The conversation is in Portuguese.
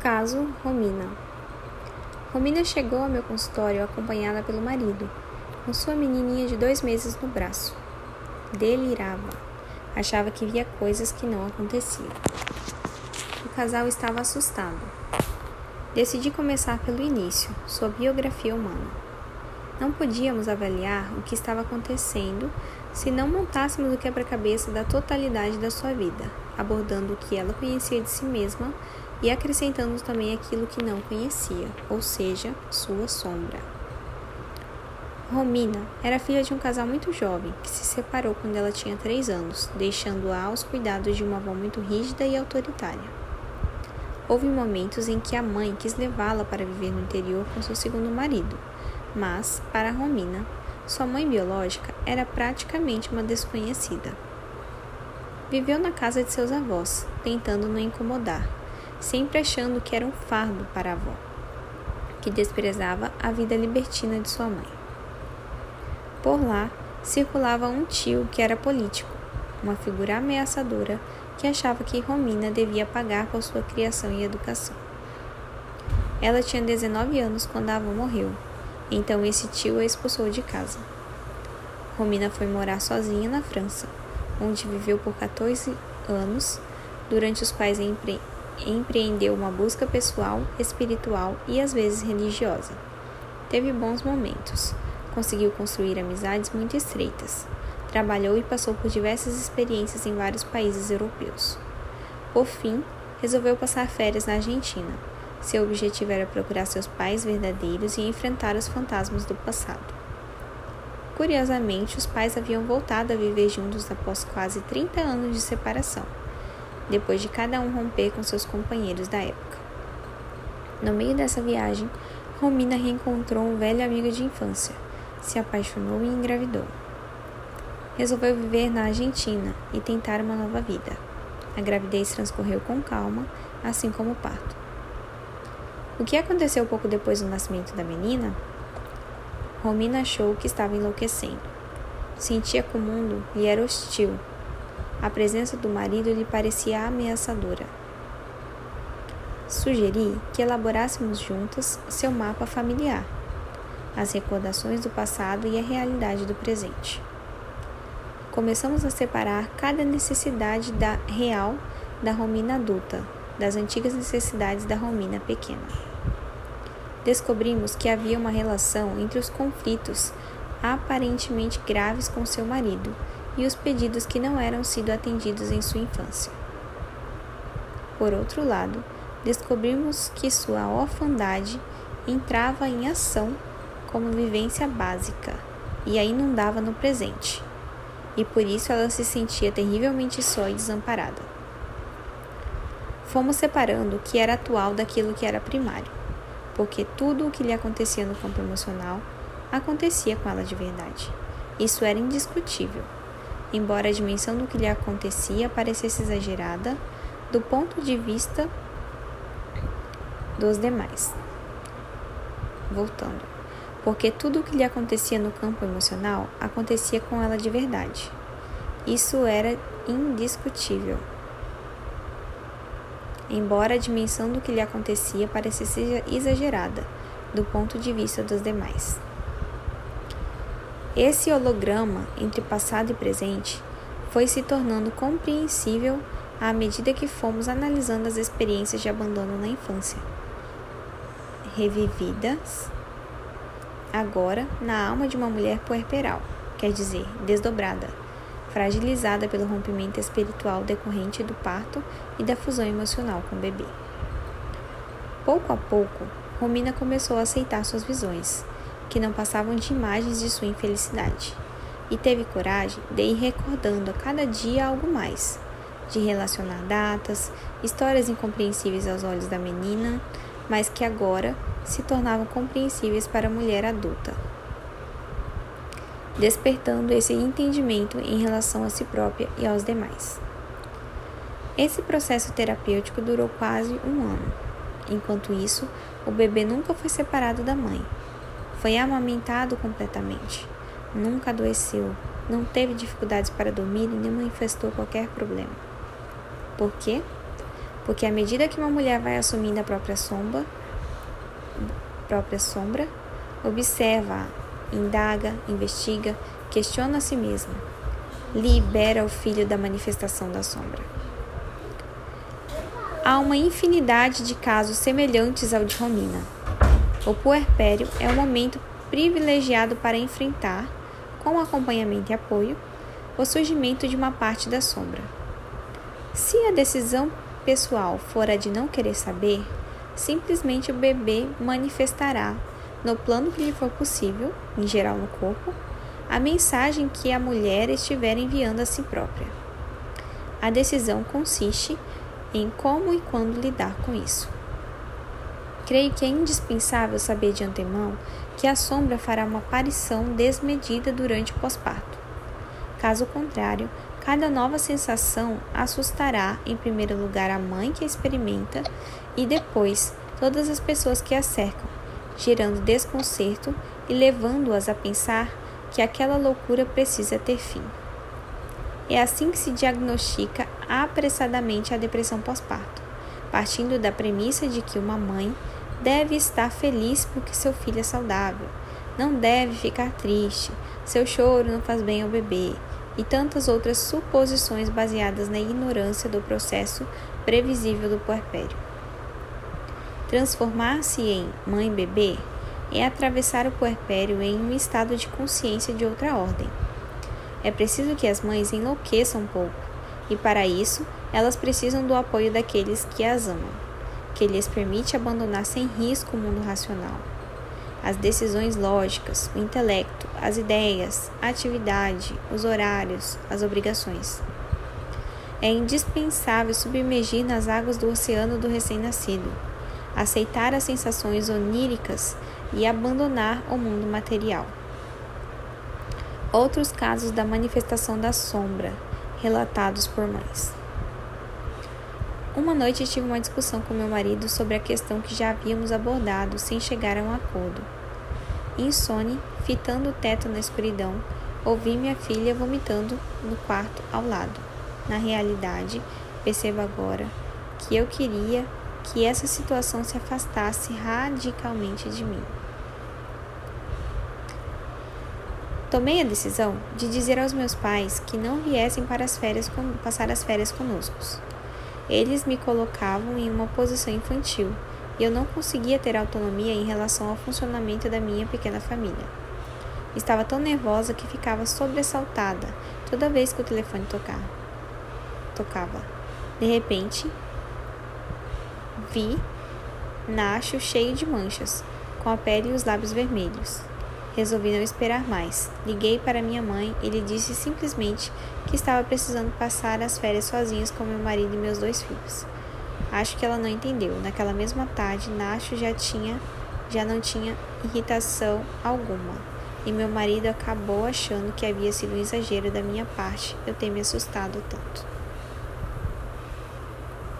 Caso Romina. Romina chegou ao meu consultório acompanhada pelo marido, com sua menininha de dois meses no braço. Delirava. Achava que via coisas que não aconteciam. O casal estava assustado. Decidi começar pelo início, sua biografia humana. Não podíamos avaliar o que estava acontecendo se não montássemos o quebra-cabeça da totalidade da sua vida, abordando o que ela conhecia de si mesma e acrescentando também aquilo que não conhecia, ou seja, sua sombra. Romina era filha de um casal muito jovem que se separou quando ela tinha três anos, deixando-a aos cuidados de uma avó muito rígida e autoritária. Houve momentos em que a mãe quis levá-la para viver no interior com seu segundo marido, mas, para Romina, sua mãe biológica era praticamente uma desconhecida. Viveu na casa de seus avós, tentando não incomodar, sempre achando que era um fardo para a avó, que desprezava a vida libertina de sua mãe. Por lá circulava um tio que era político, uma figura ameaçadora que achava que Romina devia pagar por sua criação e educação. Ela tinha 19 anos quando a avó morreu, então esse tio a expulsou de casa. Romina foi morar sozinha na França, onde viveu por 14 anos, durante os quais empreendeu uma busca pessoal, espiritual e às vezes religiosa. Teve bons momentos, conseguiu construir amizades muito estreitas, trabalhou e passou por diversas experiências em vários países europeus. Por fim, resolveu passar férias na Argentina. Seu objetivo era procurar seus pais verdadeiros e enfrentar os fantasmas do passado. Curiosamente, os pais haviam voltado a viver juntos após quase 30 anos de separação depois de cada um romper com seus companheiros da época. No meio dessa viagem, Romina reencontrou um velho amigo de infância, se apaixonou e engravidou. Resolveu viver na Argentina e tentar uma nova vida. A gravidez transcorreu com calma, assim como o parto. O que aconteceu pouco depois do nascimento da menina? Romina achou que estava enlouquecendo. Sentia que o mundo lhe era hostil a presença do marido lhe parecia ameaçadora. Sugeri que elaborássemos juntas seu mapa familiar, as recordações do passado e a realidade do presente. Começamos a separar cada necessidade da real da Romina adulta das antigas necessidades da Romina pequena. Descobrimos que havia uma relação entre os conflitos aparentemente graves com seu marido e os pedidos que não eram sido atendidos em sua infância. Por outro lado, descobrimos que sua orfandade entrava em ação como vivência básica e a inundava no presente, e por isso ela se sentia terrivelmente só e desamparada. Fomos separando o que era atual daquilo que era primário, porque tudo o que lhe acontecia no campo emocional acontecia com ela de verdade. Isso era indiscutível embora a dimensão do que lhe acontecia parecesse exagerada do ponto de vista dos demais. Voltando. Porque tudo o que lhe acontecia no campo emocional acontecia com ela de verdade. Isso era indiscutível. Embora a dimensão do que lhe acontecia parecesse exagerada do ponto de vista dos demais. Esse holograma entre passado e presente foi se tornando compreensível à medida que fomos analisando as experiências de abandono na infância, revividas agora na alma de uma mulher puerperal, quer dizer, desdobrada, fragilizada pelo rompimento espiritual decorrente do parto e da fusão emocional com o bebê. Pouco a pouco, Romina começou a aceitar suas visões que não passavam de imagens de sua infelicidade, e teve coragem de ir recordando a cada dia algo mais, de relacionar datas, histórias incompreensíveis aos olhos da menina, mas que agora se tornavam compreensíveis para a mulher adulta, despertando esse entendimento em relação a si própria e aos demais. Esse processo terapêutico durou quase um ano. Enquanto isso, o bebê nunca foi separado da mãe, foi amamentado completamente. Nunca adoeceu, não teve dificuldades para dormir e nem manifestou qualquer problema. Por quê? Porque à medida que uma mulher vai assumindo a própria sombra, própria sombra, observa, indaga, investiga, questiona a si mesma, libera o filho da manifestação da sombra. Há uma infinidade de casos semelhantes ao de Romina. O puerpério é um momento privilegiado para enfrentar, com acompanhamento e apoio, o surgimento de uma parte da sombra. Se a decisão pessoal for a de não querer saber, simplesmente o bebê manifestará, no plano que lhe for possível, em geral no corpo, a mensagem que a mulher estiver enviando a si própria. A decisão consiste em como e quando lidar com isso. Creio que é indispensável saber de antemão que a sombra fará uma aparição desmedida durante o pós-parto. Caso contrário, cada nova sensação assustará em primeiro lugar a mãe que a experimenta e depois todas as pessoas que a cercam, gerando desconcerto e levando-as a pensar que aquela loucura precisa ter fim. É assim que se diagnostica apressadamente a depressão pós-parto, partindo da premissa de que uma mãe deve estar feliz porque seu filho é saudável, não deve ficar triste, seu choro não faz bem ao bebê, e tantas outras suposições baseadas na ignorância do processo previsível do puerpério. Transformar-se em mãe-bebê é atravessar o puerpério em um estado de consciência de outra ordem. É preciso que as mães enlouqueçam um pouco, e para isso elas precisam do apoio daqueles que as amam, que lhes permite abandonar sem risco o mundo racional as decisões lógicas, o intelecto, as ideias, a atividade, os horários, as obrigações. É indispensável submergir nas águas do oceano do recém-nascido, aceitar as sensações oníricas e abandonar o mundo material. Outros casos da manifestação da sombra, relatados por mães. Uma noite tive uma discussão com meu marido sobre a questão que já havíamos abordado sem chegar a um acordo. Insone, fitando o teto na escuridão, ouvi minha filha vomitando no quarto ao lado. Na realidade, percebo agora que eu queria que essa situação se afastasse radicalmente de mim. Tomei a decisão de dizer aos meus pais que não viessem para as férias passar as férias conosco. Eles me colocavam em uma posição infantil e eu não conseguia ter autonomia em relação ao funcionamento da minha pequena família. Estava tão nervosa que ficava sobressaltada toda vez que o telefone tocava. tocava. De repente, vi Nacho cheio de manchas, com a pele e os lábios vermelhos. Resolvi não esperar mais. Liguei para minha mãe e lhe disse simplesmente que estava precisando passar as férias sozinhas com meu marido e meus dois filhos. Acho que ela não entendeu. Naquela mesma tarde, Nacho já tinha já não tinha irritação alguma. E meu marido acabou achando que havia sido um exagero da minha parte eu ter me assustado tanto.